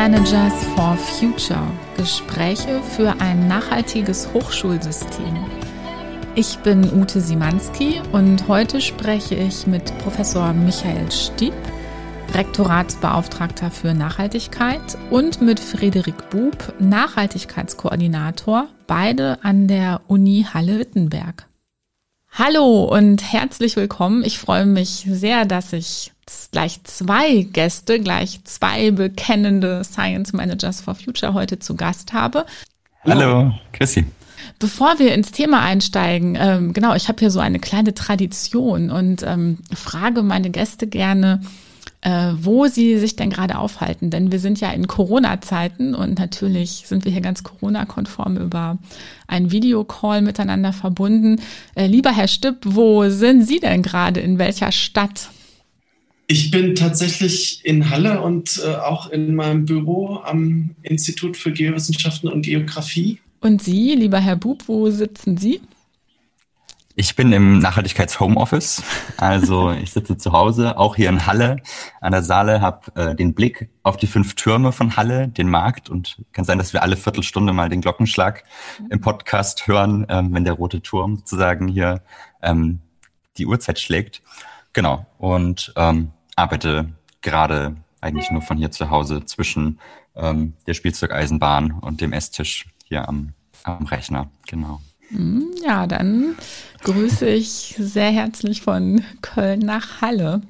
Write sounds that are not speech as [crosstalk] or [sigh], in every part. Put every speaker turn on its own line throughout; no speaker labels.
Managers for Future. Gespräche für ein nachhaltiges Hochschulsystem. Ich bin Ute Simanski und heute spreche ich mit Professor Michael Stieb, Rektoratsbeauftragter für Nachhaltigkeit und mit Frederik Bub, Nachhaltigkeitskoordinator, beide an der Uni Halle-Wittenberg. Hallo und herzlich willkommen. Ich freue mich sehr, dass ich gleich zwei Gäste, gleich zwei bekennende Science Managers for Future heute zu Gast habe.
Hallo, Chrissy.
Bevor wir ins Thema einsteigen, ähm, genau, ich habe hier so eine kleine Tradition und ähm, frage meine Gäste gerne, äh, wo sie sich denn gerade aufhalten. Denn wir sind ja in Corona-Zeiten und natürlich sind wir hier ganz Corona-konform über einen Videocall miteinander verbunden. Äh, lieber Herr Stipp, wo sind Sie denn gerade? In welcher Stadt?
Ich bin tatsächlich in Halle und äh, auch in meinem Büro am Institut für Geowissenschaften und Geografie.
Und Sie, lieber Herr Bub, wo sitzen Sie?
Ich bin im Nachhaltigkeits-Homeoffice. Also ich sitze zu Hause, auch hier in Halle an der Saale, habe äh, den Blick auf die fünf Türme von Halle, den Markt und kann sein, dass wir alle Viertelstunde mal den Glockenschlag im Podcast hören, ähm, wenn der rote Turm sozusagen hier ähm, die Uhrzeit schlägt. Genau. Und ähm, arbeite gerade eigentlich nur von hier zu Hause zwischen ähm, der Spielzeugeisenbahn und dem Esstisch hier am, am Rechner. Genau.
Hm, ja, dann grüße ich sehr herzlich von Köln nach Halle.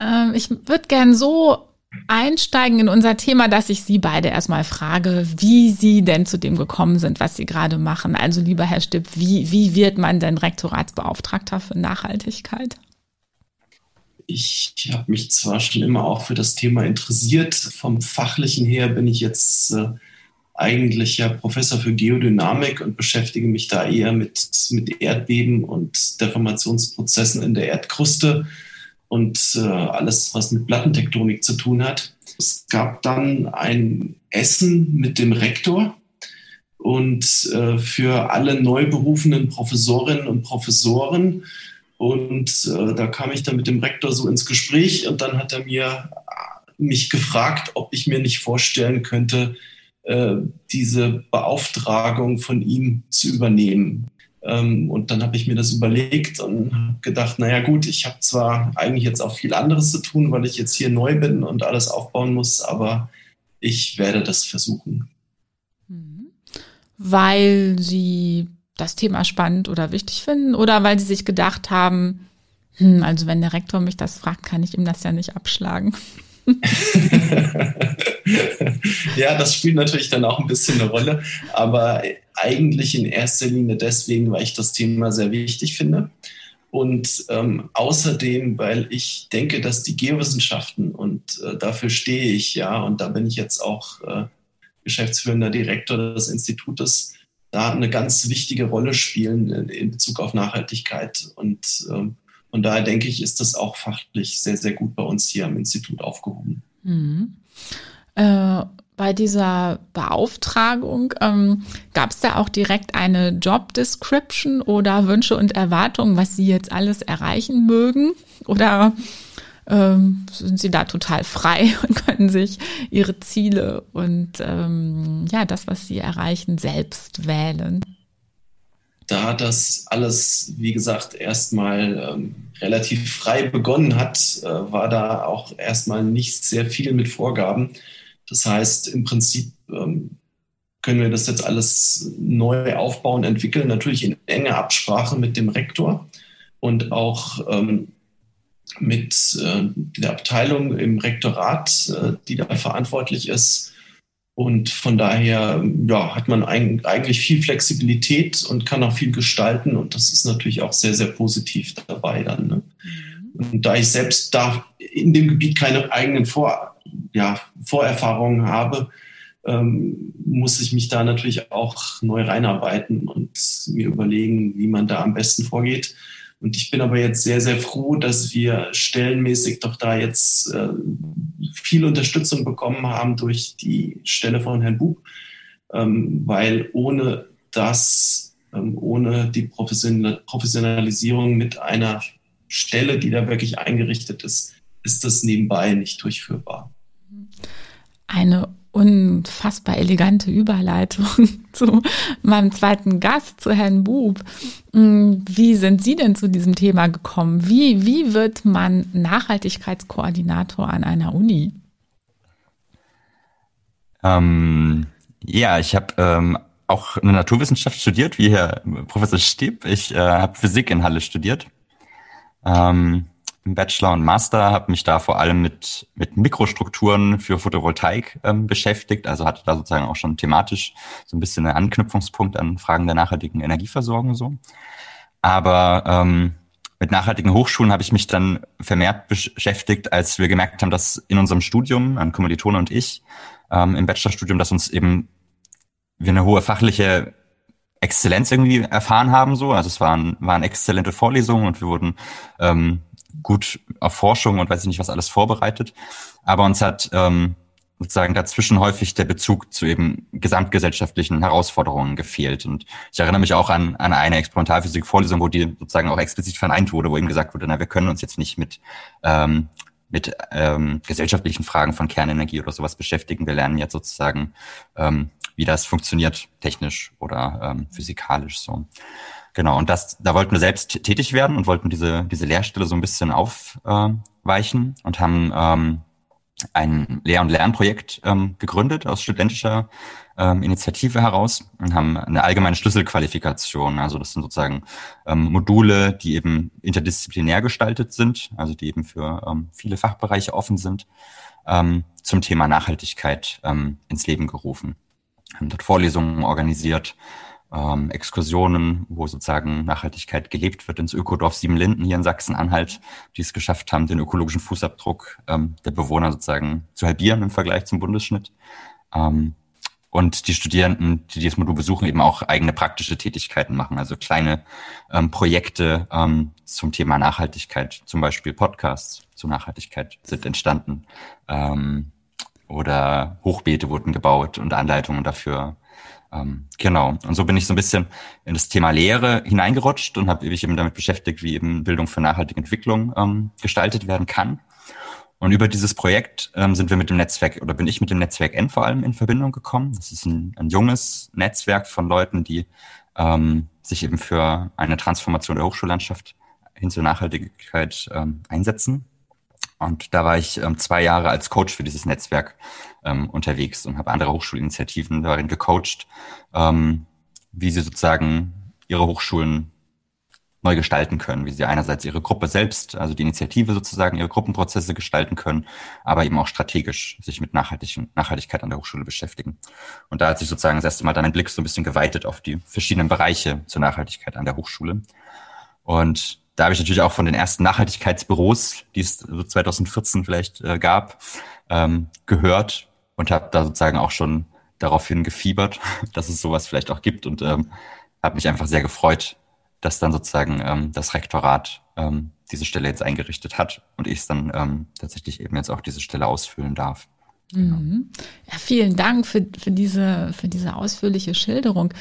Ähm, ich würde gern so einsteigen in unser Thema, dass ich Sie beide erstmal frage, wie Sie denn zu dem gekommen sind, was Sie gerade machen. Also lieber Herr Stipp, wie, wie wird man denn Rektoratsbeauftragter für Nachhaltigkeit?
ich habe mich zwar schon immer auch für das Thema interessiert. Vom fachlichen her bin ich jetzt äh, eigentlich ja Professor für Geodynamik und beschäftige mich da eher mit, mit Erdbeben und Deformationsprozessen in der Erdkruste und äh, alles, was mit Plattentektonik zu tun hat. Es gab dann ein Essen mit dem Rektor und äh, für alle neu berufenen Professorinnen und Professoren und äh, da kam ich dann mit dem Rektor so ins Gespräch und dann hat er mir äh, mich gefragt, ob ich mir nicht vorstellen könnte, äh, diese Beauftragung von ihm zu übernehmen. Ähm, und dann habe ich mir das überlegt und habe gedacht, naja gut, ich habe zwar eigentlich jetzt auch viel anderes zu tun, weil ich jetzt hier neu bin und alles aufbauen muss, aber ich werde das versuchen.
Mhm. Weil Sie das Thema spannend oder wichtig finden oder weil sie sich gedacht haben, hm, also wenn der Rektor mich das fragt, kann ich ihm das ja nicht abschlagen. [laughs] [laughs] [laughs]
ja, das spielt natürlich dann auch ein bisschen eine Rolle, aber eigentlich in erster Linie deswegen, weil ich das Thema sehr wichtig finde. Und ähm, außerdem, weil ich denke, dass die Geowissenschaften, und äh, dafür stehe ich ja, und da bin ich jetzt auch äh, geschäftsführender Direktor des Institutes, da eine ganz wichtige Rolle spielen in Bezug auf Nachhaltigkeit. Und ähm, von daher denke ich, ist das auch fachlich sehr, sehr gut bei uns hier am Institut aufgehoben.
Mhm. Äh, bei dieser Beauftragung ähm, gab es da auch direkt eine Job Description oder Wünsche und Erwartungen, was Sie jetzt alles erreichen mögen? Oder ähm, sind sie da total frei [laughs] und können sich ihre Ziele und ähm, ja, das, was sie erreichen, selbst wählen.
Da das alles, wie gesagt, erstmal ähm, relativ frei begonnen hat, äh, war da auch erstmal nicht sehr viel mit Vorgaben. Das heißt, im Prinzip ähm, können wir das jetzt alles neu aufbauen, entwickeln, natürlich in enger Absprache mit dem Rektor und auch ähm, mit äh, der Abteilung im Rektorat, äh, die da verantwortlich ist. Und von daher ja, hat man ein, eigentlich viel Flexibilität und kann auch viel gestalten. Und das ist natürlich auch sehr, sehr positiv dabei dann. Ne? Mhm. Und da ich selbst da in dem Gebiet keine eigenen Vor, ja, Vorerfahrungen habe, ähm, muss ich mich da natürlich auch neu reinarbeiten und mir überlegen, wie man da am besten vorgeht. Und ich bin aber jetzt sehr, sehr froh, dass wir stellenmäßig doch da jetzt äh, viel Unterstützung bekommen haben durch die Stelle von Herrn Bub, ähm, weil ohne das, ähm, ohne die Professionalisierung mit einer Stelle, die da wirklich eingerichtet ist, ist das nebenbei nicht durchführbar.
Eine unfassbar elegante Überleitung [laughs] zu meinem zweiten Gast, zu Herrn Bub. Hm, wie sind Sie denn zu diesem Thema gekommen? Wie, wie wird man Nachhaltigkeitskoordinator an einer Uni?
Ähm, ja, ich habe ähm, auch eine Naturwissenschaft studiert, wie Herr Professor Stieb. Ich äh, habe Physik in Halle studiert. Ähm, Im Bachelor und Master habe mich da vor allem mit, mit Mikrostrukturen für Photovoltaik ähm, beschäftigt. Also hatte da sozusagen auch schon thematisch so ein bisschen einen Anknüpfungspunkt an Fragen der nachhaltigen Energieversorgung so. Aber ähm, mit nachhaltigen Hochschulen habe ich mich dann vermehrt beschäftigt, als wir gemerkt haben, dass in unserem Studium, an Kommilitone und ich, ähm, im Bachelorstudium, dass uns eben wir eine hohe fachliche Exzellenz irgendwie erfahren haben. So, also es waren waren exzellente Vorlesungen und wir wurden ähm, gut auf Forschung und weiß ich nicht was alles vorbereitet. Aber uns hat ähm, sozusagen dazwischen häufig der Bezug zu eben gesamtgesellschaftlichen Herausforderungen gefehlt. Und ich erinnere mich auch an, an eine Experimentalphysik-Vorlesung, wo die sozusagen auch explizit verneint wurde, wo eben gesagt wurde, na, wir können uns jetzt nicht mit ähm, mit ähm, gesellschaftlichen Fragen von Kernenergie oder sowas beschäftigen. Wir lernen jetzt sozusagen, ähm, wie das funktioniert, technisch oder ähm, physikalisch so. Genau, und das, da wollten wir selbst tätig werden und wollten diese, diese Lehrstelle so ein bisschen aufweichen äh, und haben ähm, ein Lehr- und Lernprojekt ähm, gegründet aus studentischer ähm, Initiative heraus und haben eine allgemeine Schlüsselqualifikation. Also das sind sozusagen ähm, Module, die eben interdisziplinär gestaltet sind, also die eben für ähm, viele Fachbereiche offen sind, ähm, zum Thema Nachhaltigkeit ähm, ins Leben gerufen. Haben dort Vorlesungen organisiert, ähm, Exkursionen, wo sozusagen Nachhaltigkeit gelebt wird ins Ökodorf Siebenlinden hier in Sachsen-Anhalt, die es geschafft haben, den ökologischen Fußabdruck ähm, der Bewohner sozusagen zu halbieren im Vergleich zum Bundesschnitt. Ähm, und die Studierenden, die dieses Modul besuchen, eben auch eigene praktische Tätigkeiten machen, also kleine ähm, Projekte ähm, zum Thema Nachhaltigkeit, zum Beispiel Podcasts zur Nachhaltigkeit sind entstanden ähm, oder Hochbeete wurden gebaut und Anleitungen dafür genau. Und so bin ich so ein bisschen in das Thema Lehre hineingerutscht und habe mich eben damit beschäftigt, wie eben Bildung für nachhaltige Entwicklung ähm, gestaltet werden kann. Und über dieses Projekt ähm, sind wir mit dem Netzwerk oder bin ich mit dem Netzwerk N vor allem in Verbindung gekommen. Das ist ein, ein junges Netzwerk von Leuten, die ähm, sich eben für eine Transformation der Hochschullandschaft hin zur Nachhaltigkeit ähm, einsetzen. Und da war ich ähm, zwei Jahre als Coach für dieses Netzwerk ähm, unterwegs und habe andere Hochschulinitiativen darin gecoacht, ähm, wie sie sozusagen ihre Hochschulen neu gestalten können, wie sie einerseits ihre Gruppe selbst, also die Initiative sozusagen, ihre Gruppenprozesse gestalten können, aber eben auch strategisch sich mit Nachhaltigkeit an der Hochschule beschäftigen. Und da hat sich sozusagen das erste Mal dann ein Blick so ein bisschen geweitet auf die verschiedenen Bereiche zur Nachhaltigkeit an der Hochschule. Und da habe ich natürlich auch von den ersten Nachhaltigkeitsbüros, die es 2014 vielleicht äh, gab, ähm, gehört und habe da sozusagen auch schon daraufhin gefiebert, [laughs] dass es sowas vielleicht auch gibt und ähm, habe mich einfach sehr gefreut, dass dann sozusagen ähm, das Rektorat ähm, diese Stelle jetzt eingerichtet hat und ich es dann ähm, tatsächlich eben jetzt auch diese Stelle ausfüllen darf.
Genau. Mhm. Ja, vielen Dank für, für, diese, für diese ausführliche Schilderung.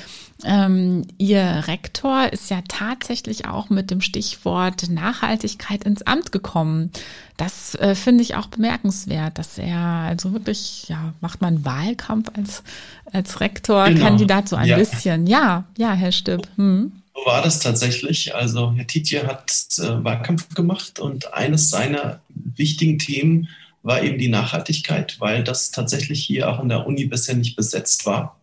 Ähm, Ihr Rektor ist ja tatsächlich auch mit dem Stichwort Nachhaltigkeit ins Amt gekommen. Das äh, finde ich auch bemerkenswert, dass er also wirklich, ja, macht man Wahlkampf als, als Rektor-Kandidat genau. so ein ja. bisschen. Ja, ja, Herr Stipp. Hm.
So war das tatsächlich. Also Herr Tietje hat äh, Wahlkampf gemacht und eines seiner wichtigen Themen war eben die Nachhaltigkeit, weil das tatsächlich hier auch an der Uni bisher nicht besetzt war.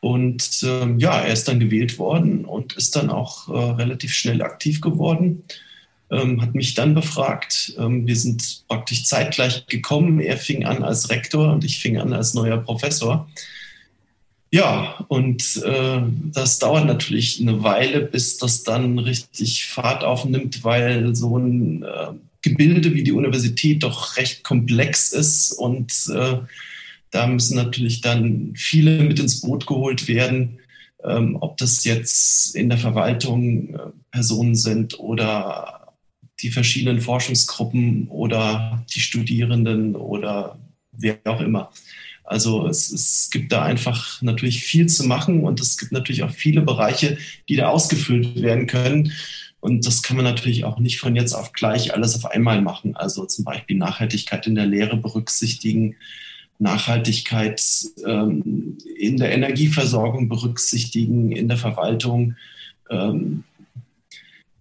Und ähm, ja, er ist dann gewählt worden und ist dann auch äh, relativ schnell aktiv geworden, ähm, hat mich dann befragt. Ähm, wir sind praktisch zeitgleich gekommen. Er fing an als Rektor und ich fing an als neuer Professor. Ja, und äh, das dauert natürlich eine Weile, bis das dann richtig Fahrt aufnimmt, weil so ein äh, Gebilde wie die Universität doch recht komplex ist und äh, da müssen natürlich dann viele mit ins Boot geholt werden, ähm, ob das jetzt in der Verwaltung äh, Personen sind oder die verschiedenen Forschungsgruppen oder die Studierenden oder wer auch immer. Also es, es gibt da einfach natürlich viel zu machen und es gibt natürlich auch viele Bereiche, die da ausgefüllt werden können. Und das kann man natürlich auch nicht von jetzt auf gleich alles auf einmal machen. Also zum Beispiel Nachhaltigkeit in der Lehre berücksichtigen, Nachhaltigkeit ähm, in der Energieversorgung berücksichtigen, in der Verwaltung. Ähm,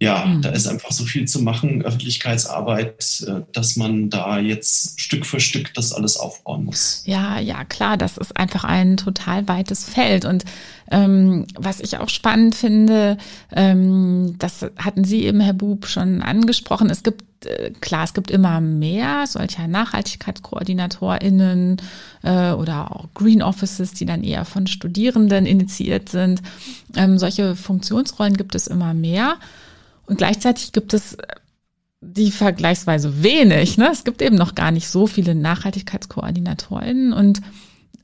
ja, mhm. da ist einfach so viel zu machen, Öffentlichkeitsarbeit, äh, dass man da jetzt Stück für Stück das alles aufbauen muss.
Ja, ja, klar, das ist einfach ein total weites Feld. Und ähm, was ich auch spannend finde, ähm, das hatten Sie eben, Herr Bub, schon angesprochen. Es gibt äh, klar, es gibt immer mehr solcher NachhaltigkeitskoordinatorInnen äh, oder auch Green Offices, die dann eher von Studierenden initiiert sind. Ähm, solche Funktionsrollen gibt es immer mehr. Und gleichzeitig gibt es die vergleichsweise wenig. Ne? Es gibt eben noch gar nicht so viele Nachhaltigkeitskoordinatorinnen und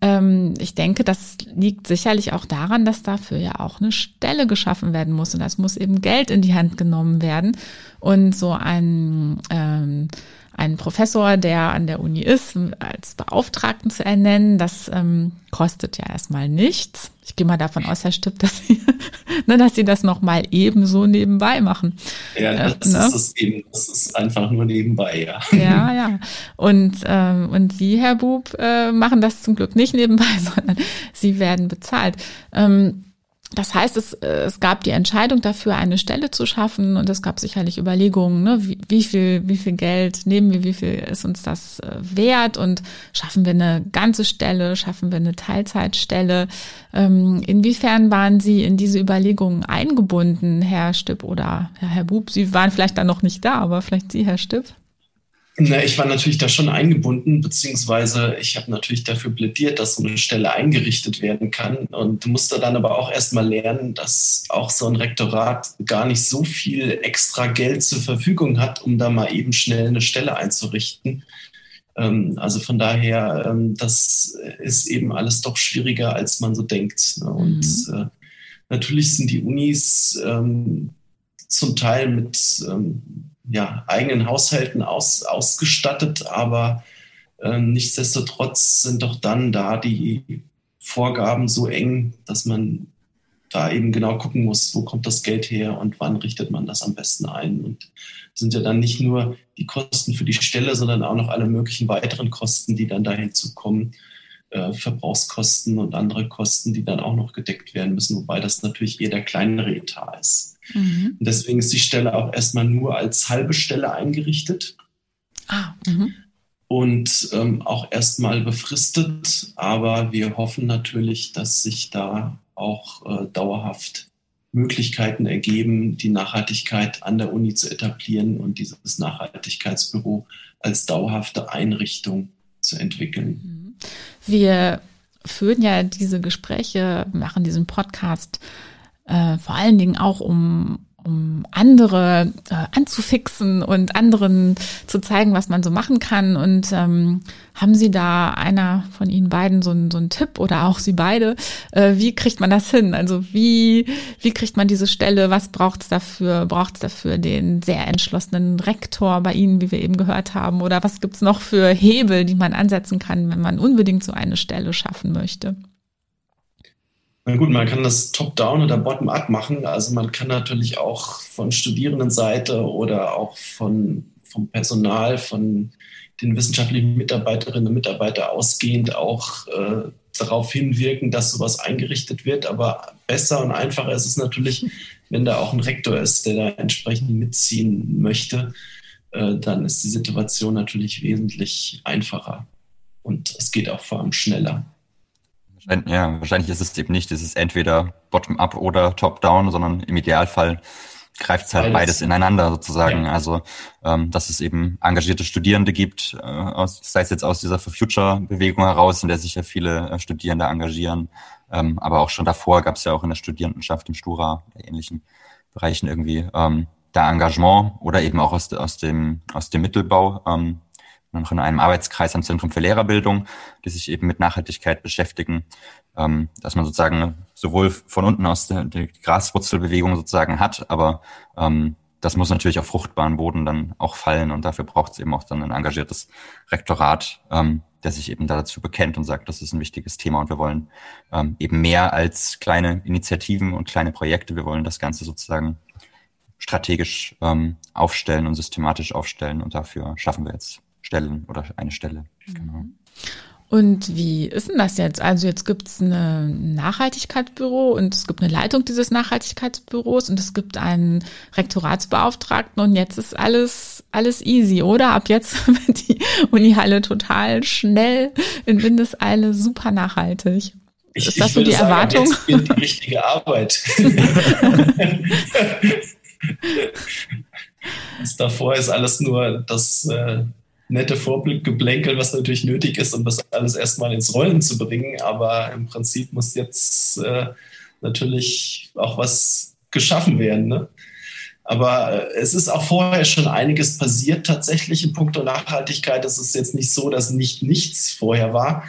ähm, ich denke, das liegt sicherlich auch daran, dass dafür ja auch eine Stelle geschaffen werden muss und das muss eben Geld in die Hand genommen werden und so ein ähm, einen Professor, der an der Uni ist, als Beauftragten zu ernennen. Das ähm, kostet ja erstmal nichts. Ich gehe mal davon aus, Herr Stipp, dass Sie, [laughs] ne, dass Sie das nochmal ebenso nebenbei machen.
Ja, äh, das ne? ist es eben. Das ist einfach nur nebenbei, ja.
Ja, ja. Und, ähm, und Sie, Herr Bub, äh, machen das zum Glück nicht nebenbei, [laughs] sondern Sie werden bezahlt. Ähm, das heißt, es, äh, es gab die Entscheidung dafür, eine Stelle zu schaffen und es gab sicherlich Überlegungen, ne, wie, wie viel, wie viel Geld nehmen wir, wie viel ist uns das äh, wert und schaffen wir eine ganze Stelle, schaffen wir eine Teilzeitstelle. Ähm, inwiefern waren Sie in diese Überlegungen eingebunden, Herr Stipp oder Herr Bub? Sie waren vielleicht dann noch nicht da, aber vielleicht Sie, Herr Stipp?
Na, ich war natürlich da schon eingebunden, beziehungsweise ich habe natürlich dafür plädiert, dass so eine Stelle eingerichtet werden kann und musste dann aber auch erstmal lernen, dass auch so ein Rektorat gar nicht so viel extra Geld zur Verfügung hat, um da mal eben schnell eine Stelle einzurichten. Ähm, also von daher, ähm, das ist eben alles doch schwieriger, als man so denkt. Ne? Und mhm. Äh, natürlich sind die Unis ähm, zum Teil mit ja, eigenen Haushalten aus, ausgestattet, aber äh, nichtsdestotrotz sind doch dann da die Vorgaben so eng, dass man da eben genau gucken muss, wo kommt das Geld her und wann richtet man das am besten ein. Und sind ja dann nicht nur die Kosten für die Stelle, sondern auch noch alle möglichen weiteren Kosten, die dann da hinzukommen. Äh, Verbrauchskosten und andere Kosten, die dann auch noch gedeckt werden müssen, wobei das natürlich eher der kleinere Etat ist. Mhm. Und deswegen ist die Stelle auch erstmal nur als halbe Stelle eingerichtet. Ah, mhm. Und ähm, auch erstmal befristet. Aber wir hoffen natürlich, dass sich da auch äh, dauerhaft Möglichkeiten ergeben, die Nachhaltigkeit an der Uni zu etablieren und dieses Nachhaltigkeitsbüro als dauerhafte Einrichtung zu entwickeln.
Mhm. Wir führen ja diese Gespräche, machen diesen Podcast äh, vor allen Dingen auch um um andere äh, anzufixen und anderen zu zeigen, was man so machen kann. Und ähm, haben Sie da einer von Ihnen beiden so, ein, so einen Tipp oder auch Sie beide? Äh, wie kriegt man das hin? Also wie, wie kriegt man diese Stelle? Was braucht es dafür? Braucht es dafür den sehr entschlossenen Rektor bei Ihnen, wie wir eben gehört haben? Oder was gibt's noch für Hebel, die man ansetzen kann, wenn man unbedingt so eine Stelle schaffen möchte?
Na gut, man kann das top-down oder bottom-up machen. Also man kann natürlich auch von Studierendenseite oder auch von, vom Personal, von den wissenschaftlichen Mitarbeiterinnen und Mitarbeitern ausgehend auch äh, darauf hinwirken, dass sowas eingerichtet wird. Aber besser und einfacher ist es natürlich, [laughs] wenn da auch ein Rektor ist, der da entsprechend mitziehen möchte. Äh, dann ist die Situation natürlich wesentlich einfacher. Und es geht auch vor allem schneller.
Ja, wahrscheinlich ist es eben nicht, es ist entweder bottom-up oder top-down, sondern im Idealfall greift es halt beides, beides ineinander sozusagen. Ja. Also ähm, dass es eben engagierte Studierende gibt, äh, aus, sei es jetzt aus dieser For Future-Bewegung heraus, in der sich ja viele äh, Studierende engagieren, ähm, aber auch schon davor gab es ja auch in der Studierendenschaft, im Stura, oder ähnlichen Bereichen irgendwie ähm, da Engagement oder eben auch aus, aus dem aus dem Mittelbau. Ähm, noch in einem Arbeitskreis am Zentrum für Lehrerbildung, die sich eben mit Nachhaltigkeit beschäftigen, ähm, dass man sozusagen sowohl von unten aus der, der Graswurzelbewegung sozusagen hat, aber ähm, das muss natürlich auf fruchtbaren Boden dann auch fallen und dafür braucht es eben auch dann ein engagiertes Rektorat, ähm, der sich eben dazu bekennt und sagt, das ist ein wichtiges Thema und wir wollen ähm, eben mehr als kleine Initiativen und kleine Projekte, wir wollen das Ganze sozusagen strategisch ähm, aufstellen und systematisch aufstellen und dafür schaffen wir jetzt Stellen oder eine Stelle.
Genau. Und wie ist denn das jetzt? Also jetzt gibt es ein Nachhaltigkeitsbüro und es gibt eine Leitung dieses Nachhaltigkeitsbüros und es gibt einen Rektoratsbeauftragten und jetzt ist alles, alles easy, oder? Ab jetzt [laughs] wird die Unihalle total schnell in Windeseile super nachhaltig.
Ich, ist das so die sagen, Erwartung? Jetzt beginnt die richtige Arbeit. [laughs] [laughs] davor ist alles nur das äh, nette Vorblickgeblänkel, was natürlich nötig ist, um das alles erstmal ins Rollen zu bringen. Aber im Prinzip muss jetzt äh, natürlich auch was geschaffen werden. Ne? Aber äh, es ist auch vorher schon einiges passiert tatsächlich in puncto Nachhaltigkeit. Es ist jetzt nicht so, dass nicht nichts vorher war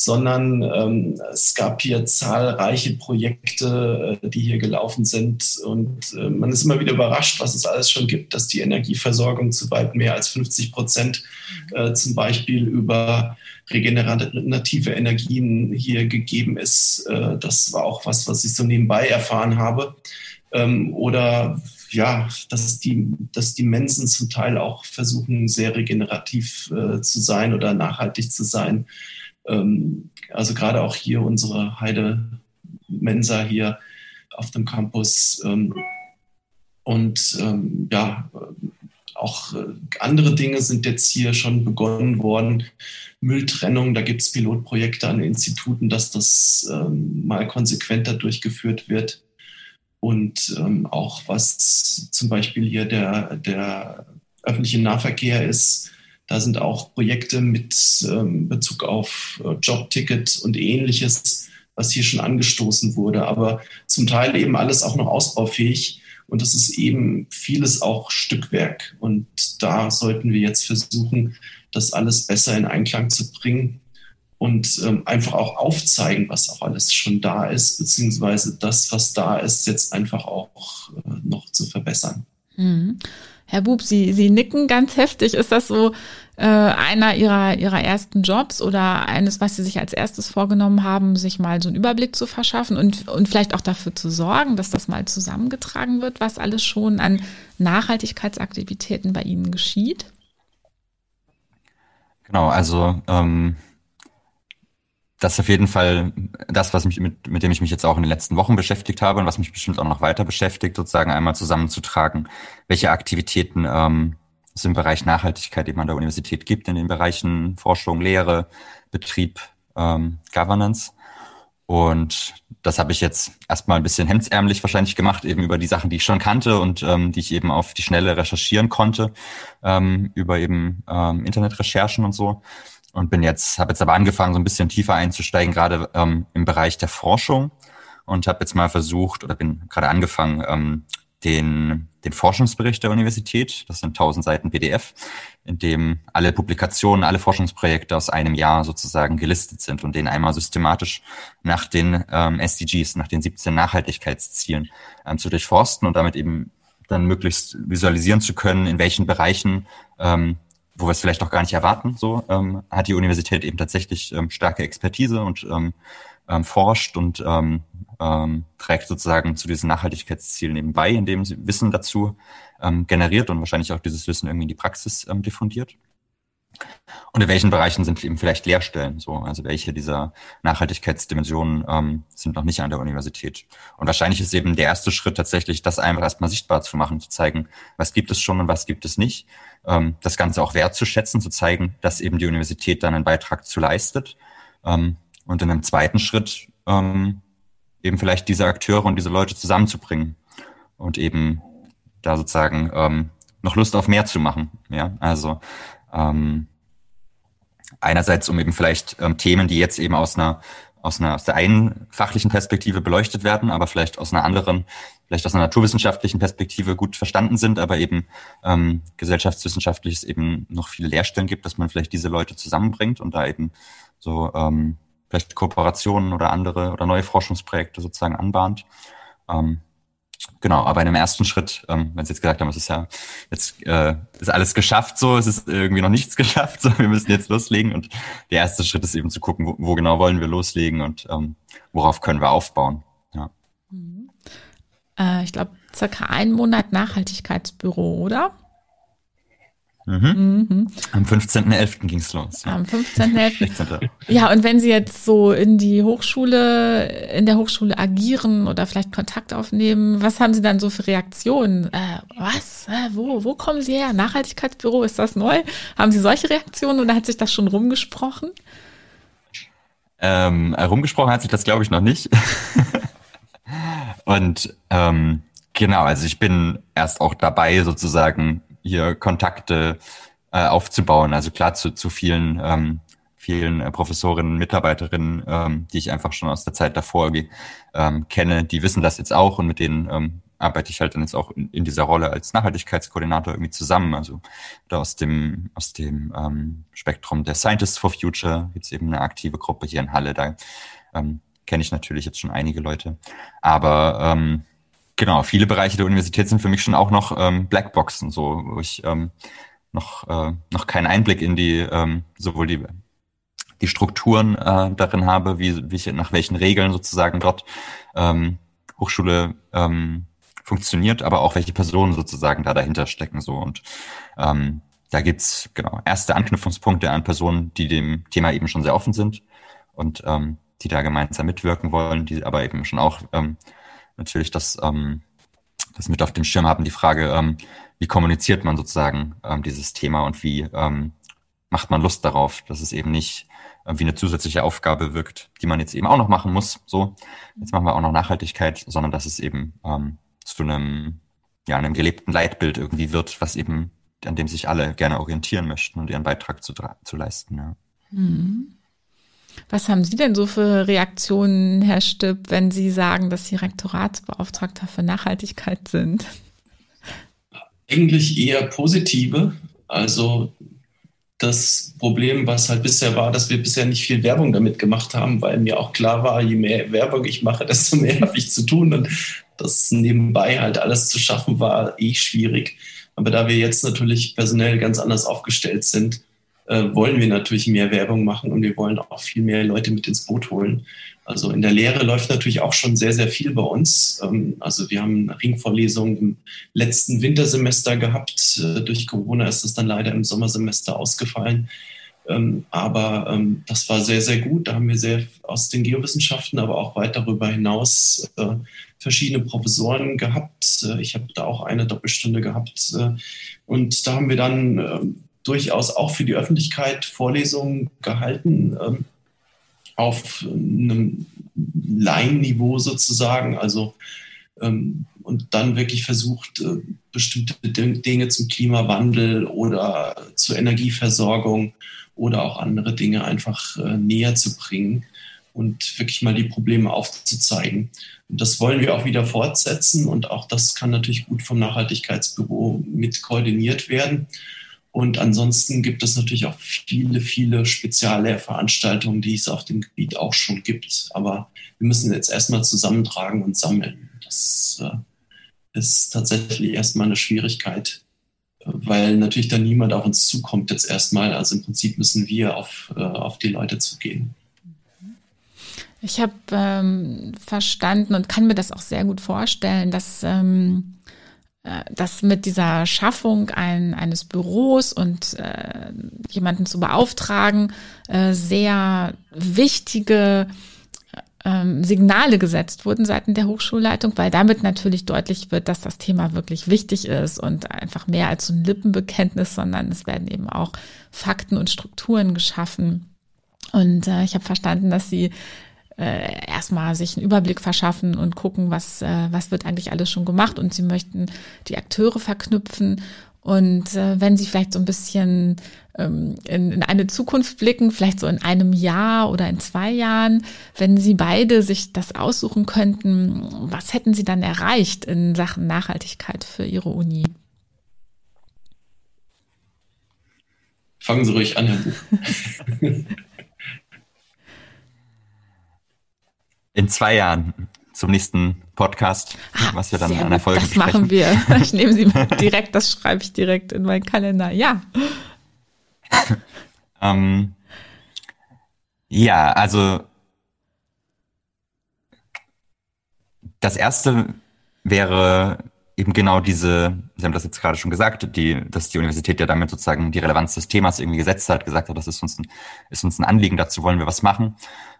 sondern ähm, es gab hier zahlreiche Projekte, äh, die hier gelaufen sind. Und äh, man ist immer wieder überrascht, was es alles schon gibt, dass die Energieversorgung zu weit mehr als 50 Prozent äh, zum Beispiel über regenerative Energien hier gegeben ist. Äh, das war auch was, was ich so nebenbei erfahren habe. Ähm, oder ja, dass die, dass die Mensen zum Teil auch versuchen, sehr regenerativ äh, zu sein oder nachhaltig zu sein. Ähm, also gerade auch hier unsere Heide Mensa hier auf dem Campus. Ähm, und ähm, ja, auch äh, andere Dinge sind jetzt hier schon begonnen worden. Mülltrennung, da gibt es Pilotprojekte an Instituten, dass das mal konsequenter durchgeführt wird. Und auch was zum Beispiel hier der, der öffentliche Nahverkehr ist, da sind auch Projekte mit ähm, Bezug auf äh, Jobticket und ähnliches, was hier schon angestoßen wurde, aber zum Teil eben alles auch noch ausbaufähig. Und das ist eben vieles auch Stückwerk. Und da sollten wir jetzt versuchen, das alles besser in Einklang zu bringen und ähm, einfach auch aufzeigen, was auch alles schon da ist, beziehungsweise das, was da ist, jetzt einfach auch äh, noch zu verbessern.
Mhm. Herr Bub, Sie, Sie nicken ganz heftig. Ist das so äh, einer Ihrer, Ihrer ersten Jobs oder eines, was Sie sich als erstes vorgenommen haben, sich mal so einen Überblick zu verschaffen und, und vielleicht auch dafür zu sorgen, dass das mal zusammengetragen wird, was alles schon an Nachhaltigkeitsaktivitäten bei Ihnen geschieht?
Genau, also ähm, das ist auf jeden Fall das, was mich mit, mit dem ich mich jetzt auch in den letzten Wochen beschäftigt habe und was mich bestimmt auch noch weiter beschäftigt, sozusagen einmal zusammenzutragen, welche Aktivitäten ähm, es im Bereich Nachhaltigkeit eben an der Universität gibt, in den Bereichen Forschung, Lehre, Betrieb, ähm, Governance. Und das habe ich jetzt erstmal ein bisschen hemdsärmlich wahrscheinlich gemacht, eben über die Sachen, die ich schon kannte und ähm, die ich eben auf die Schnelle recherchieren konnte, ähm, über eben ähm, Internetrecherchen und so und bin jetzt, habe jetzt aber angefangen, so ein bisschen tiefer einzusteigen, gerade ähm, im Bereich der Forschung und habe jetzt mal versucht oder bin gerade angefangen, ähm, den, den Forschungsbericht der Universität, das sind 1000 Seiten PDF, in dem alle Publikationen, alle Forschungsprojekte aus einem Jahr sozusagen gelistet sind und den einmal systematisch nach den ähm, SDGs, nach den 17 Nachhaltigkeitszielen ähm, zu durchforsten und damit eben dann möglichst visualisieren zu können, in welchen Bereichen ähm, wo wir es vielleicht auch gar nicht erwarten, so ähm, hat die Universität eben tatsächlich ähm, starke Expertise und ähm, ähm, forscht und ähm, ähm, trägt sozusagen zu diesen Nachhaltigkeitszielen eben bei, indem sie Wissen dazu ähm, generiert und wahrscheinlich auch dieses Wissen irgendwie in die Praxis ähm, diffundiert. Und in welchen Bereichen sind eben vielleicht Leerstellen? So, also welche dieser Nachhaltigkeitsdimensionen ähm, sind noch nicht an der Universität? Und wahrscheinlich ist eben der erste Schritt tatsächlich, das einfach erstmal sichtbar zu machen, zu zeigen, was gibt es schon und was gibt es nicht. Ähm, das Ganze auch wertzuschätzen, zu zeigen, dass eben die Universität dann einen Beitrag zu leistet. Ähm, und in einem zweiten Schritt ähm, eben vielleicht diese Akteure und diese Leute zusammenzubringen und eben da sozusagen ähm, noch Lust auf mehr zu machen. Ja, also ähm, einerseits um eben vielleicht ähm, Themen, die jetzt eben aus einer aus einer aus der einen fachlichen Perspektive beleuchtet werden, aber vielleicht aus einer anderen, vielleicht aus einer naturwissenschaftlichen Perspektive gut verstanden sind, aber eben ähm, gesellschaftswissenschaftlich es eben noch viele Lehrstellen gibt, dass man vielleicht diese Leute zusammenbringt und da eben so ähm, vielleicht Kooperationen oder andere oder neue Forschungsprojekte sozusagen anbahnt. Ähm, Genau, aber in dem ersten Schritt, ähm, wenn Sie jetzt gesagt haben, es ist ja jetzt äh, ist alles geschafft, so es ist irgendwie noch nichts [laughs] geschafft, so wir müssen jetzt loslegen und der erste Schritt ist eben zu gucken, wo, wo genau wollen wir loslegen und ähm, worauf können wir aufbauen. Ja.
Mhm. Äh, ich glaube circa einen Monat Nachhaltigkeitsbüro, oder?
Mhm. Mhm. Am 15.11. ging es los.
Ja. Am 15.11. ja, und wenn Sie jetzt so in die Hochschule, in der Hochschule agieren oder vielleicht Kontakt aufnehmen, was haben Sie dann so für Reaktionen? Äh, was? Äh, wo, wo kommen Sie her? Nachhaltigkeitsbüro, ist das neu? Haben Sie solche Reaktionen oder hat sich das schon rumgesprochen?
Ähm, rumgesprochen hat sich das, glaube ich, noch nicht. [laughs] und ähm, genau, also ich bin erst auch dabei, sozusagen hier Kontakte äh, aufzubauen. Also klar zu, zu vielen, ähm, vielen äh, Professorinnen, Mitarbeiterinnen, ähm, die ich einfach schon aus der Zeit davor ähm, kenne, die wissen das jetzt auch und mit denen ähm, arbeite ich halt dann jetzt auch in, in dieser Rolle als Nachhaltigkeitskoordinator irgendwie zusammen. Also da aus dem, aus dem ähm, Spektrum der Scientists for Future jetzt eben eine aktive Gruppe hier in Halle. Da ähm, kenne ich natürlich jetzt schon einige Leute. Aber ähm, genau, viele Bereiche der Universität sind für mich schon auch noch ähm, Blackboxen, so wo ich ähm, noch, äh, noch keinen Einblick in die ähm, sowohl die die Strukturen äh, darin habe, wie, wie nach welchen Regeln sozusagen dort ähm, Hochschule ähm, funktioniert, aber auch welche Personen sozusagen da dahinter stecken so. Und ähm, da gibt's genau erste Anknüpfungspunkte an Personen, die dem Thema eben schon sehr offen sind und ähm, die da gemeinsam mitwirken wollen, die aber eben schon auch ähm, natürlich das, ähm, das mit auf dem Schirm haben, die Frage, ähm, wie kommuniziert man sozusagen ähm, dieses Thema und wie ähm, macht man Lust darauf, dass es eben nicht wie eine zusätzliche Aufgabe wirkt, die man jetzt eben auch noch machen muss. So, jetzt machen wir auch noch Nachhaltigkeit, sondern dass es eben ähm, zu einem, ja, einem gelebten Leitbild irgendwie wird, was eben, an dem sich alle gerne orientieren möchten und ihren Beitrag zu, zu leisten. Ja. Mhm.
Was haben Sie denn so für Reaktionen, Herr Stipp, wenn Sie sagen, dass Sie Rektoratsbeauftragter für Nachhaltigkeit sind?
Eigentlich eher positive. Also das Problem, was halt bisher war, dass wir bisher nicht viel Werbung damit gemacht haben, weil mir auch klar war, je mehr Werbung ich mache, desto mehr habe ich zu tun. Und das nebenbei halt alles zu schaffen, war eh schwierig. Aber da wir jetzt natürlich personell ganz anders aufgestellt sind, äh, wollen wir natürlich mehr Werbung machen und wir wollen auch viel mehr Leute mit ins Boot holen. Also in der Lehre läuft natürlich auch schon sehr, sehr viel bei uns. Ähm, also wir haben Ringvorlesungen im letzten Wintersemester gehabt. Äh, durch Corona ist es dann leider im Sommersemester ausgefallen. Ähm, aber ähm, das war sehr, sehr gut. Da haben wir sehr aus den Geowissenschaften, aber auch weit darüber hinaus äh, verschiedene Professoren gehabt. Ich habe da auch eine Doppelstunde gehabt. Und da haben wir dann durchaus auch für die Öffentlichkeit Vorlesungen gehalten, ähm, auf einem Laienniveau sozusagen. Also ähm, und dann wirklich versucht, äh, bestimmte Dinge zum Klimawandel oder zur Energieversorgung oder auch andere Dinge einfach äh, näher zu bringen und wirklich mal die Probleme aufzuzeigen. Und das wollen wir auch wieder fortsetzen und auch das kann natürlich gut vom Nachhaltigkeitsbüro mit koordiniert werden. Und ansonsten gibt es natürlich auch viele, viele Speziallehrveranstaltungen, die es auf dem Gebiet auch schon gibt. Aber wir müssen jetzt erstmal zusammentragen und sammeln. Das äh, ist tatsächlich erstmal eine Schwierigkeit, weil natürlich dann niemand auf uns zukommt jetzt erstmal. Also im Prinzip müssen wir auf, äh, auf die Leute zugehen.
Ich habe ähm, verstanden und kann mir das auch sehr gut vorstellen, dass ähm, äh, dass mit dieser Schaffung ein, eines Büros und äh, jemanden zu beauftragen äh, sehr wichtige ähm, Signale gesetzt wurden seitens der Hochschulleitung, weil damit natürlich deutlich wird, dass das Thema wirklich wichtig ist und einfach mehr als so ein Lippenbekenntnis, sondern es werden eben auch Fakten und Strukturen geschaffen. Und äh, ich habe verstanden, dass Sie äh, erstmal sich einen Überblick verschaffen und gucken, was, äh, was wird eigentlich alles schon gemacht. Und sie möchten die Akteure verknüpfen. Und äh, wenn Sie vielleicht so ein bisschen ähm, in, in eine Zukunft blicken, vielleicht so in einem Jahr oder in zwei Jahren, wenn Sie beide sich das aussuchen könnten, was hätten Sie dann erreicht in Sachen Nachhaltigkeit für Ihre Uni?
Fangen Sie ruhig an, Herr Buch. [laughs]
in zwei Jahren zum nächsten Podcast, ah, was wir dann an der Folge
Das besprechen. machen wir. [laughs] Ich nehme sie direkt, das schreibe ich direkt in meinen Kalender. Ja. [laughs]
ähm, ja, also das erste wäre eben genau diese, Sie haben das jetzt gerade schon gesagt, die, dass die Universität ja damit sozusagen die Relevanz des Themas irgendwie gesetzt hat, gesagt hat, das ist uns ein, ist uns ein Anliegen, dazu wollen wir was machen,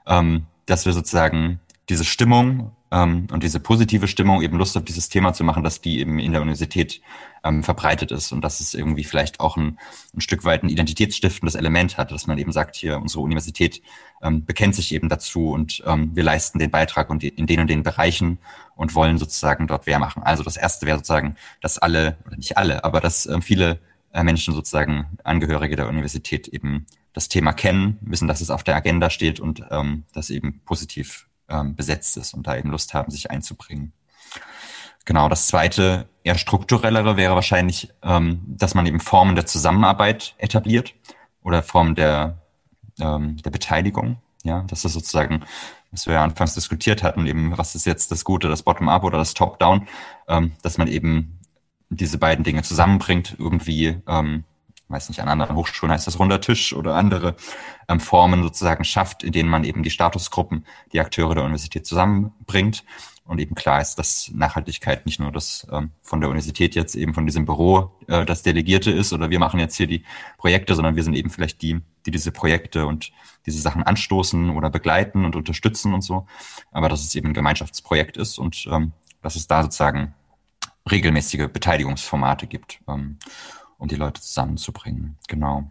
ähm, dass wir sozusagen diese Stimmung ähm, und diese positive Stimmung, eben Lust auf dieses Thema zu machen, dass die eben in der Universität ähm, verbreitet ist und dass es irgendwie vielleicht auch ein, ein Stück weit ein identitätsstiftendes Element hat, dass man eben sagt, hier unsere Universität ähm, bekennt sich eben dazu und ähm, wir leisten den Beitrag und in den und den Bereichen und wollen sozusagen dort wer machen. Also das erste wäre sozusagen, dass alle, oder nicht alle, aber dass ähm, viele äh, Menschen sozusagen Angehörige der Universität eben das Thema kennen, wissen, dass es auf der Agenda steht und ähm, das eben positiv ähm, besetzt ist und da eben Lust haben, sich einzubringen. Genau, das zweite, eher strukturellere wäre wahrscheinlich, ähm, dass man eben Formen der Zusammenarbeit etabliert oder Formen der, ähm, der Beteiligung. Ja, das ist sozusagen, was wir ja anfangs diskutiert hatten, eben, was ist jetzt das Gute, das Bottom-up oder das Top-down, ähm, dass man eben diese beiden Dinge zusammenbringt, irgendwie, ähm, weiß nicht, an anderen Hochschulen heißt das runder Tisch oder andere ähm, Formen sozusagen schafft, in denen man eben die Statusgruppen, die Akteure der Universität zusammenbringt und eben klar ist, dass Nachhaltigkeit nicht nur das ähm, von der Universität jetzt eben von diesem Büro äh, das Delegierte ist oder wir machen jetzt hier die Projekte, sondern wir sind eben vielleicht die, die diese Projekte und diese Sachen anstoßen oder begleiten und unterstützen und so. Aber dass es eben ein Gemeinschaftsprojekt ist und ähm, dass es da sozusagen regelmäßige Beteiligungsformate gibt, ähm, um die Leute zusammenzubringen. Genau.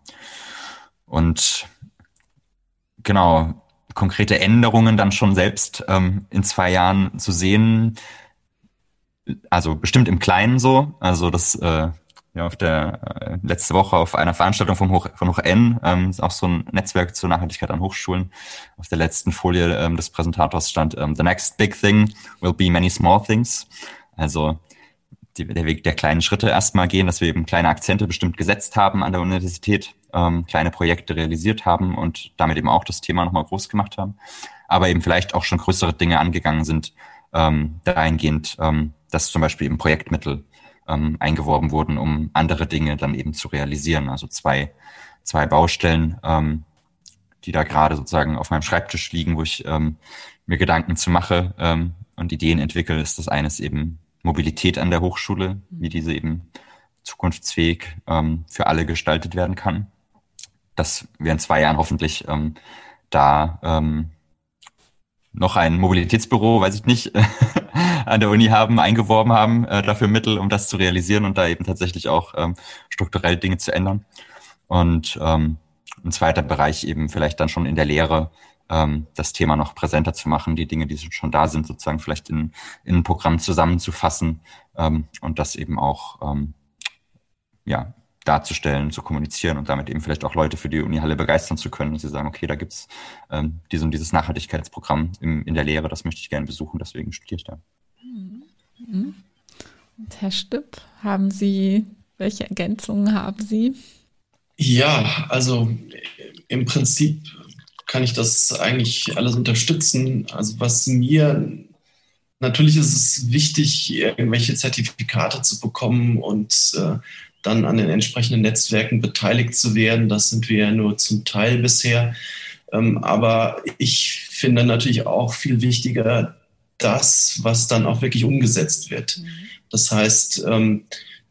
Und genau, konkrete Änderungen dann schon selbst ähm, in zwei Jahren zu sehen. Also bestimmt im Kleinen so. Also das äh, ja auf der äh, letzte Woche auf einer Veranstaltung vom Hoch, von Hoch N, ähm, ist auch so ein Netzwerk zur Nachhaltigkeit an Hochschulen. Auf der letzten Folie ähm, des Präsentators stand ähm, The next big thing will be many small things. Also die, der Weg der kleinen Schritte erstmal gehen, dass wir eben kleine Akzente bestimmt gesetzt haben an der Universität ähm, kleine Projekte realisiert haben und damit eben auch das Thema nochmal groß gemacht haben, aber eben vielleicht auch schon größere Dinge angegangen sind, ähm, dahingehend, ähm, dass zum Beispiel eben Projektmittel ähm, eingeworben wurden, um andere Dinge dann eben zu realisieren. Also zwei, zwei Baustellen, ähm, die da gerade sozusagen auf meinem Schreibtisch liegen, wo ich ähm, mir Gedanken zu mache ähm, und Ideen entwickle, ist das eines eben Mobilität an der Hochschule, wie diese eben zukunftsfähig ähm, für alle gestaltet werden kann dass wir in zwei Jahren hoffentlich ähm, da ähm, noch ein Mobilitätsbüro, weiß ich nicht, [laughs] an der Uni haben, eingeworben haben, äh, dafür Mittel, um das zu realisieren und da eben tatsächlich auch ähm, strukturell Dinge zu ändern. Und ähm, ein zweiter Bereich eben vielleicht dann schon in der Lehre, ähm, das Thema noch präsenter zu machen, die Dinge, die schon da sind, sozusagen vielleicht in, in ein Programm zusammenzufassen ähm, und das eben auch ähm, ja, darzustellen, zu kommunizieren und damit eben vielleicht auch Leute für die Uni-Halle begeistern zu können. Und sie sagen, okay, da gibt's ähm, dieses und dieses Nachhaltigkeitsprogramm im, in der Lehre, das möchte ich gerne besuchen, deswegen studiere ich da.
Mhm. Und Herr Stipp, haben Sie, welche Ergänzungen haben Sie?
Ja, also im Prinzip kann ich das eigentlich alles unterstützen. Also was mir natürlich ist es wichtig, irgendwelche Zertifikate zu bekommen und äh, dann an den entsprechenden Netzwerken beteiligt zu werden. Das sind wir ja nur zum Teil bisher. Ähm, aber ich finde natürlich auch viel wichtiger das, was dann auch wirklich umgesetzt wird. Mhm. Das heißt, ähm,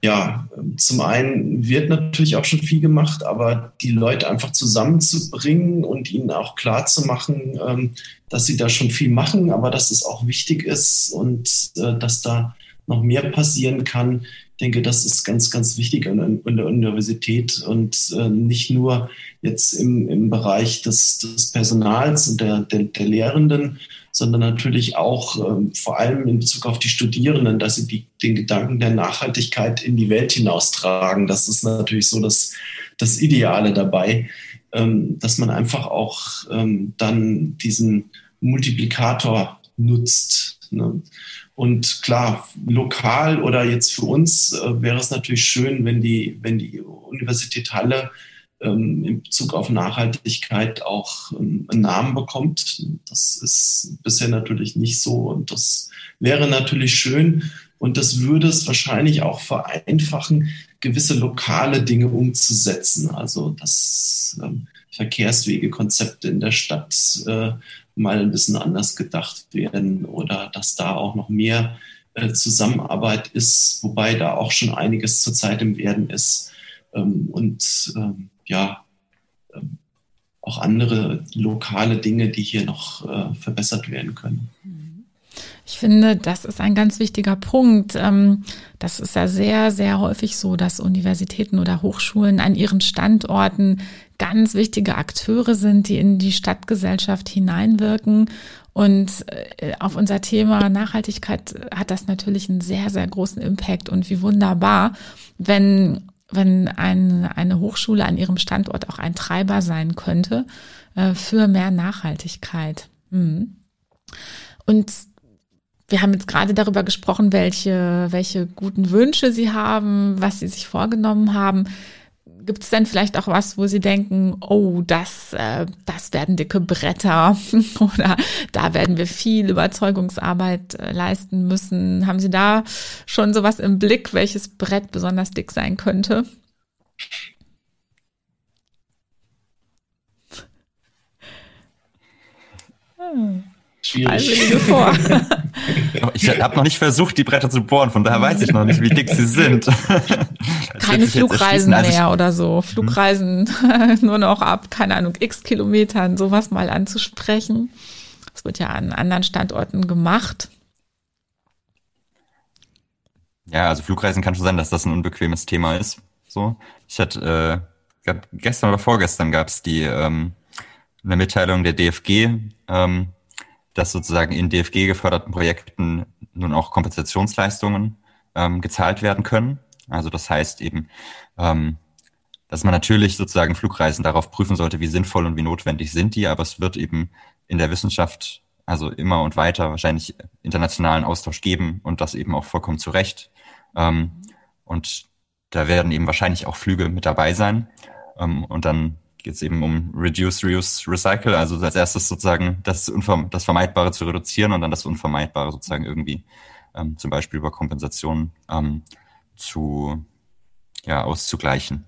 ja, zum einen wird natürlich auch schon viel gemacht, aber die Leute einfach zusammenzubringen und ihnen auch klar zu machen, ähm, dass sie da schon viel machen, aber dass es auch wichtig ist und äh, dass da noch mehr passieren kann, denke, das ist ganz, ganz wichtig an, an der Universität und äh, nicht nur jetzt im, im Bereich des, des Personals und der, der, der Lehrenden, sondern natürlich auch ähm, vor allem in Bezug auf die Studierenden, dass sie die, den Gedanken der Nachhaltigkeit in die Welt hinaustragen. Das ist natürlich so das, das Ideale dabei, ähm, dass man einfach auch ähm, dann diesen Multiplikator nutzt. Ne? Und klar, lokal oder jetzt für uns äh, wäre es natürlich schön, wenn die, wenn die Universität Halle ähm, in Bezug auf Nachhaltigkeit auch ähm, einen Namen bekommt. Das ist bisher natürlich nicht so und das wäre natürlich schön und das würde es wahrscheinlich auch vereinfachen, gewisse lokale Dinge umzusetzen. Also dass ähm, Verkehrswegekonzepte in der Stadt äh, mal ein bisschen anders gedacht werden oder dass da auch noch mehr äh, Zusammenarbeit ist, wobei da auch schon einiges zurzeit im Werden ist. Ähm, und ähm, ja, ähm, auch andere lokale Dinge, die hier noch äh, verbessert werden können.
Ich finde, das ist ein ganz wichtiger Punkt. Ähm, das ist ja sehr, sehr häufig so, dass Universitäten oder Hochschulen an ihren Standorten ganz wichtige Akteure sind, die in die Stadtgesellschaft hineinwirken. Und äh, auf unser Thema Nachhaltigkeit hat das natürlich einen sehr, sehr großen Impact. Und wie wunderbar, wenn wenn ein, eine Hochschule an ihrem Standort auch ein Treiber sein könnte äh, für mehr Nachhaltigkeit. Mhm. Und wir haben jetzt gerade darüber gesprochen, welche, welche guten Wünsche Sie haben, was Sie sich vorgenommen haben. Gibt es denn vielleicht auch was, wo Sie denken, oh, das, äh, das werden dicke Bretter [laughs] oder da werden wir viel Überzeugungsarbeit äh, leisten müssen? Haben Sie da schon sowas im Blick, welches Brett besonders dick sein könnte?
Hm. Schwierig. vor. [laughs] ich habe noch nicht versucht, die Bretter zu bohren, von daher weiß ich noch nicht, wie dick sie sind. [laughs]
Keine Flugreisen also mehr oder so. Flugreisen [laughs] nur noch ab, keine Ahnung, x Kilometern, sowas mal anzusprechen. Das wird ja an anderen Standorten gemacht.
Ja, also Flugreisen kann schon sein, dass das ein unbequemes Thema ist. So, ich hatte äh, gestern oder vorgestern gab es die ähm, eine Mitteilung der DFG, ähm, dass sozusagen in DFG geförderten Projekten nun auch Kompensationsleistungen ähm, gezahlt werden können. Also das heißt eben, ähm, dass man natürlich sozusagen Flugreisen darauf prüfen sollte, wie sinnvoll und wie notwendig sind die, aber es wird eben in der Wissenschaft also immer und weiter wahrscheinlich internationalen Austausch geben und das eben auch vollkommen zu Recht. Ähm, und da werden eben wahrscheinlich auch Flüge mit dabei sein. Ähm, und dann geht es eben um Reduce, Reuse, Recycle. Also als erstes sozusagen das, Unverme das Vermeidbare zu reduzieren und dann das Unvermeidbare sozusagen irgendwie ähm, zum Beispiel über Kompensation ähm, zu ja, auszugleichen.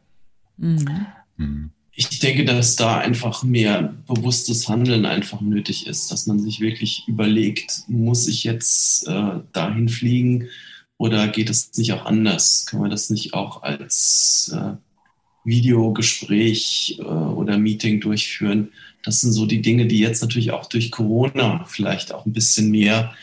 Mhm. Mhm. Ich denke, dass da einfach mehr bewusstes Handeln einfach nötig ist, dass man sich wirklich überlegt, muss ich jetzt äh, dahin fliegen oder geht es nicht auch anders? Kann man das nicht auch als äh, Videogespräch äh, oder Meeting durchführen. Das sind so die Dinge, die jetzt natürlich auch durch Corona vielleicht auch ein bisschen mehr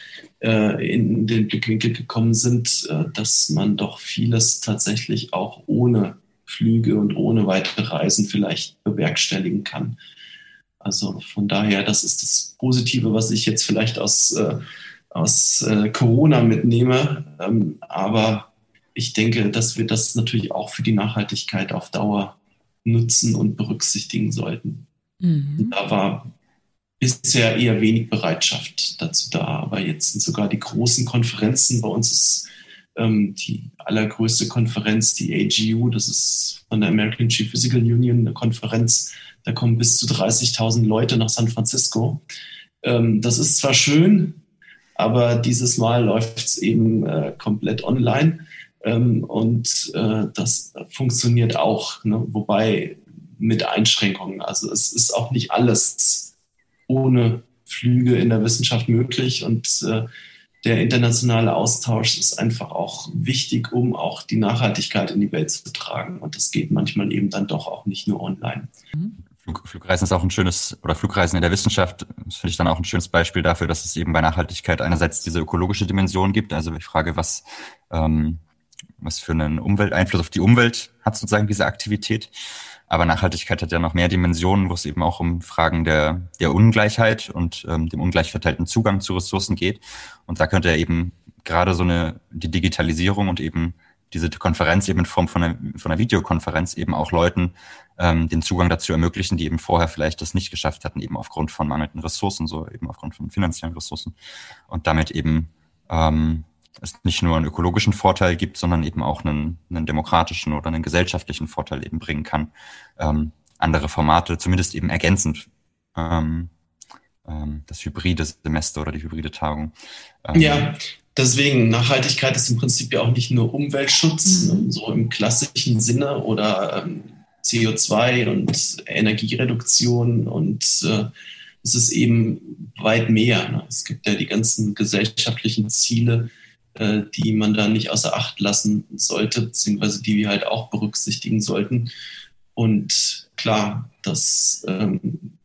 äh, in den Blickwinkel gekommen sind, äh, dass man doch vieles tatsächlich auch ohne Flüge und ohne weitere Reisen vielleicht bewerkstelligen kann. Also von daher, das ist das Positive, was ich jetzt vielleicht aus, äh, aus äh, Corona mitnehme. Ähm, aber ich denke, dass wir das natürlich auch für die Nachhaltigkeit auf Dauer nutzen und berücksichtigen sollten. Mhm. Da war bisher eher wenig Bereitschaft dazu da, aber jetzt sind sogar die großen Konferenzen. Bei uns ist ähm, die allergrößte Konferenz die AGU, das ist von der American Geophysical Union eine Konferenz, da kommen bis zu 30.000 Leute nach San Francisco. Ähm, das ist zwar schön, aber dieses Mal läuft es eben äh, komplett online. Ähm, und äh, das funktioniert auch, ne? wobei mit Einschränkungen. Also es ist auch nicht alles ohne Flüge in der Wissenschaft möglich und äh, der internationale Austausch ist einfach auch wichtig, um auch die Nachhaltigkeit in die Welt zu tragen. Und das geht manchmal eben dann doch auch nicht nur online.
Flug, Flugreisen ist auch ein schönes, oder Flugreisen in der Wissenschaft, das finde ich dann auch ein schönes Beispiel dafür, dass es eben bei Nachhaltigkeit einerseits diese ökologische Dimension gibt. Also ich frage, was ähm, was für einen Umwelteinfluss auf die Umwelt hat sozusagen diese Aktivität. Aber Nachhaltigkeit hat ja noch mehr Dimensionen, wo es eben auch um Fragen der, der Ungleichheit und ähm, dem ungleich verteilten Zugang zu Ressourcen geht. Und da könnte er eben gerade so eine, die Digitalisierung und eben diese Konferenz eben in Form von einer, von einer Videokonferenz eben auch Leuten ähm, den Zugang dazu ermöglichen, die eben vorher vielleicht das nicht geschafft hatten, eben aufgrund von mangelnden Ressourcen, so eben aufgrund von finanziellen Ressourcen. Und damit eben ähm, es nicht nur einen ökologischen Vorteil gibt, sondern eben auch einen, einen demokratischen oder einen gesellschaftlichen Vorteil eben bringen kann. Ähm, andere Formate, zumindest eben ergänzend. Ähm, ähm, das hybride Semester oder die hybride Tagung.
Ähm, ja, deswegen, Nachhaltigkeit ist im Prinzip ja auch nicht nur Umweltschutz, mhm. so im klassischen Sinne oder ähm, CO2 und Energiereduktion und äh, es ist eben weit mehr. Ne? Es gibt ja die ganzen gesellschaftlichen Ziele, äh, die man da nicht außer Acht lassen sollte, beziehungsweise die wir halt auch berücksichtigen sollten. Und klar, das ähm,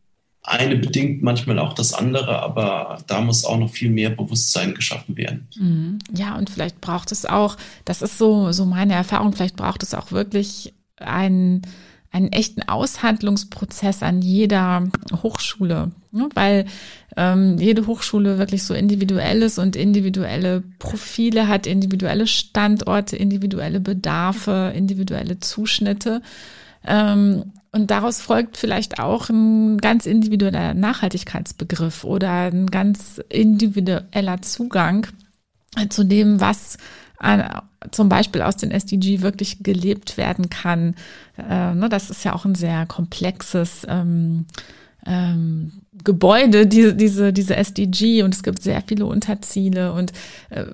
eine bedingt manchmal auch das andere, aber da muss auch noch viel mehr Bewusstsein geschaffen werden.
Mhm. Ja, und vielleicht braucht es auch, das ist so, so meine Erfahrung, vielleicht braucht es auch wirklich einen, einen echten Aushandlungsprozess an jeder Hochschule, ne? weil ähm, jede Hochschule wirklich so individuell ist und individuelle Profile hat, individuelle Standorte, individuelle Bedarfe, individuelle Zuschnitte. Ähm, und daraus folgt vielleicht auch ein ganz individueller Nachhaltigkeitsbegriff oder ein ganz individueller Zugang zu dem, was zum Beispiel aus den SDG wirklich gelebt werden kann. Äh, ne, das ist ja auch ein sehr komplexes ähm, ähm, Gebäude, diese, diese, diese SDG und es gibt sehr viele Unterziele und äh,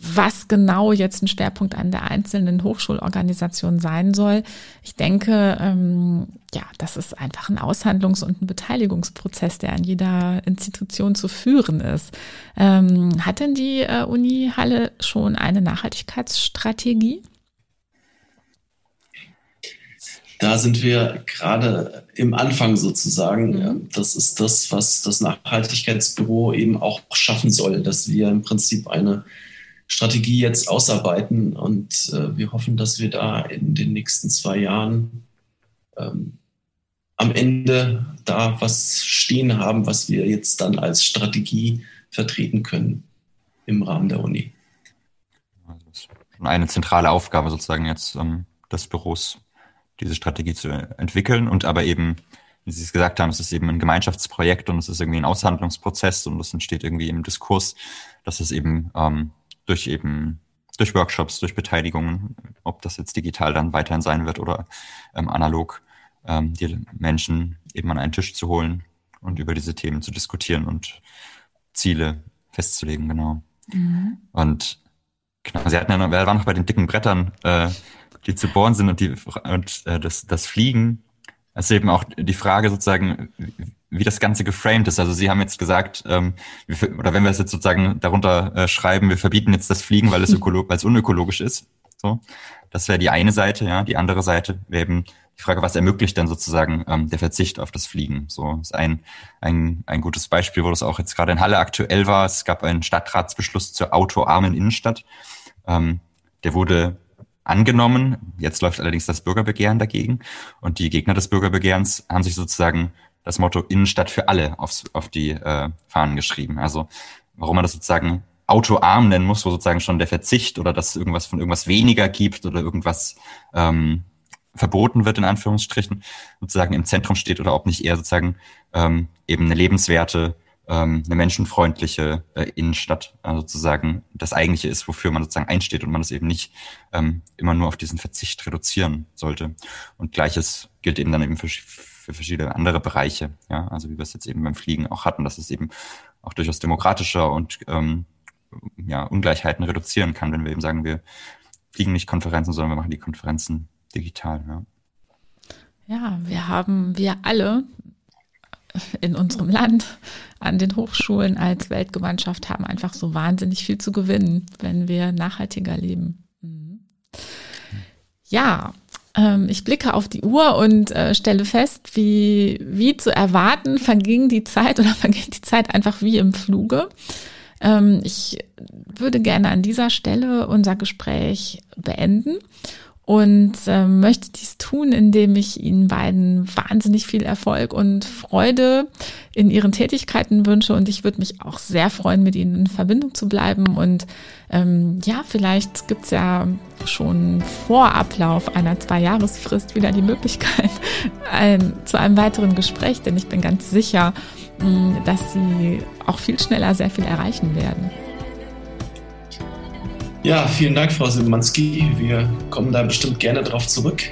was genau jetzt ein Schwerpunkt an der einzelnen Hochschulorganisation sein soll. Ich denke, ähm, ja, das ist einfach ein Aushandlungs- und ein Beteiligungsprozess, der an jeder Institution zu führen ist. Ähm, hat denn die äh, Uni Halle schon eine Nachhaltigkeitsstrategie?
Da sind wir gerade im Anfang sozusagen. Mhm. Das ist das, was das Nachhaltigkeitsbüro eben auch schaffen soll, dass wir im Prinzip eine Strategie jetzt ausarbeiten und äh, wir hoffen, dass wir da in den nächsten zwei Jahren ähm, am Ende da was stehen haben, was wir jetzt dann als Strategie vertreten können im Rahmen der Uni.
Also das ist schon eine zentrale Aufgabe sozusagen jetzt ähm, des Büros, diese Strategie zu entwickeln und aber eben, wie Sie es gesagt haben, es ist eben ein Gemeinschaftsprojekt und es ist irgendwie ein Aushandlungsprozess und es entsteht irgendwie im Diskurs, dass es eben ähm, durch eben durch Workshops, durch Beteiligungen, ob das jetzt digital dann weiterhin sein wird oder ähm, analog, ähm, die Menschen eben an einen Tisch zu holen und über diese Themen zu diskutieren und Ziele festzulegen, genau. Mhm. Und genau, sie hatten ja noch, wer war noch bei den dicken Brettern, äh, die zu bohren sind und die und äh, das, das Fliegen. Das ist eben auch die Frage sozusagen, wie das Ganze geframed ist. Also Sie haben jetzt gesagt, ähm, oder wenn wir es jetzt sozusagen darunter äh, schreiben, wir verbieten jetzt das Fliegen, weil es, [laughs] ökolo weil es unökologisch ist. So, das wäre die eine Seite. Ja, die andere Seite wäre eben die Frage, was ermöglicht denn sozusagen ähm, der Verzicht auf das Fliegen? So ist ein, ein ein gutes Beispiel, wo das auch jetzt gerade in Halle aktuell war. Es gab einen Stadtratsbeschluss zur autoarmen Innenstadt. Ähm, der wurde angenommen. Jetzt läuft allerdings das Bürgerbegehren dagegen. Und die Gegner des Bürgerbegehrens haben sich sozusagen das Motto Innenstadt für alle aufs, auf die äh, Fahnen geschrieben. Also warum man das sozusagen autoarm nennen muss, wo sozusagen schon der Verzicht oder dass irgendwas von irgendwas weniger gibt oder irgendwas ähm, verboten wird, in Anführungsstrichen, sozusagen im Zentrum steht oder ob nicht eher sozusagen ähm, eben eine lebenswerte, ähm, eine menschenfreundliche äh, Innenstadt also sozusagen das Eigentliche ist, wofür man sozusagen einsteht und man es eben nicht ähm, immer nur auf diesen Verzicht reduzieren sollte. Und gleiches gilt eben dann eben für für verschiedene andere Bereiche, ja, also wie wir es jetzt eben beim Fliegen auch hatten, dass es eben auch durchaus demokratischer und ähm, ja, Ungleichheiten reduzieren kann, wenn wir eben sagen, wir fliegen nicht Konferenzen, sondern wir machen die Konferenzen digital. Ja,
ja wir haben, wir alle in unserem Land an den Hochschulen als Weltgemeinschaft haben einfach so wahnsinnig viel zu gewinnen, wenn wir nachhaltiger leben. Mhm. Ja, ähm, ich blicke auf die Uhr und äh, stelle fest, wie, wie zu erwarten, verging die Zeit oder [laughs] verging die Zeit einfach wie im Fluge. Ähm, ich würde gerne an dieser Stelle unser Gespräch beenden und äh, möchte dies tun, indem ich Ihnen beiden wahnsinnig viel Erfolg und Freude in Ihren Tätigkeiten wünsche. Und ich würde mich auch sehr freuen, mit Ihnen in Verbindung zu bleiben. Und ähm, ja, vielleicht gibt's ja schon vor Ablauf einer Zwei-Jahresfrist wieder die Möglichkeit [laughs] ein, zu einem weiteren Gespräch, denn ich bin ganz sicher, mh, dass Sie auch viel schneller sehr viel erreichen werden.
Ja, vielen Dank, Frau Simanski. Wir kommen da bestimmt gerne drauf zurück.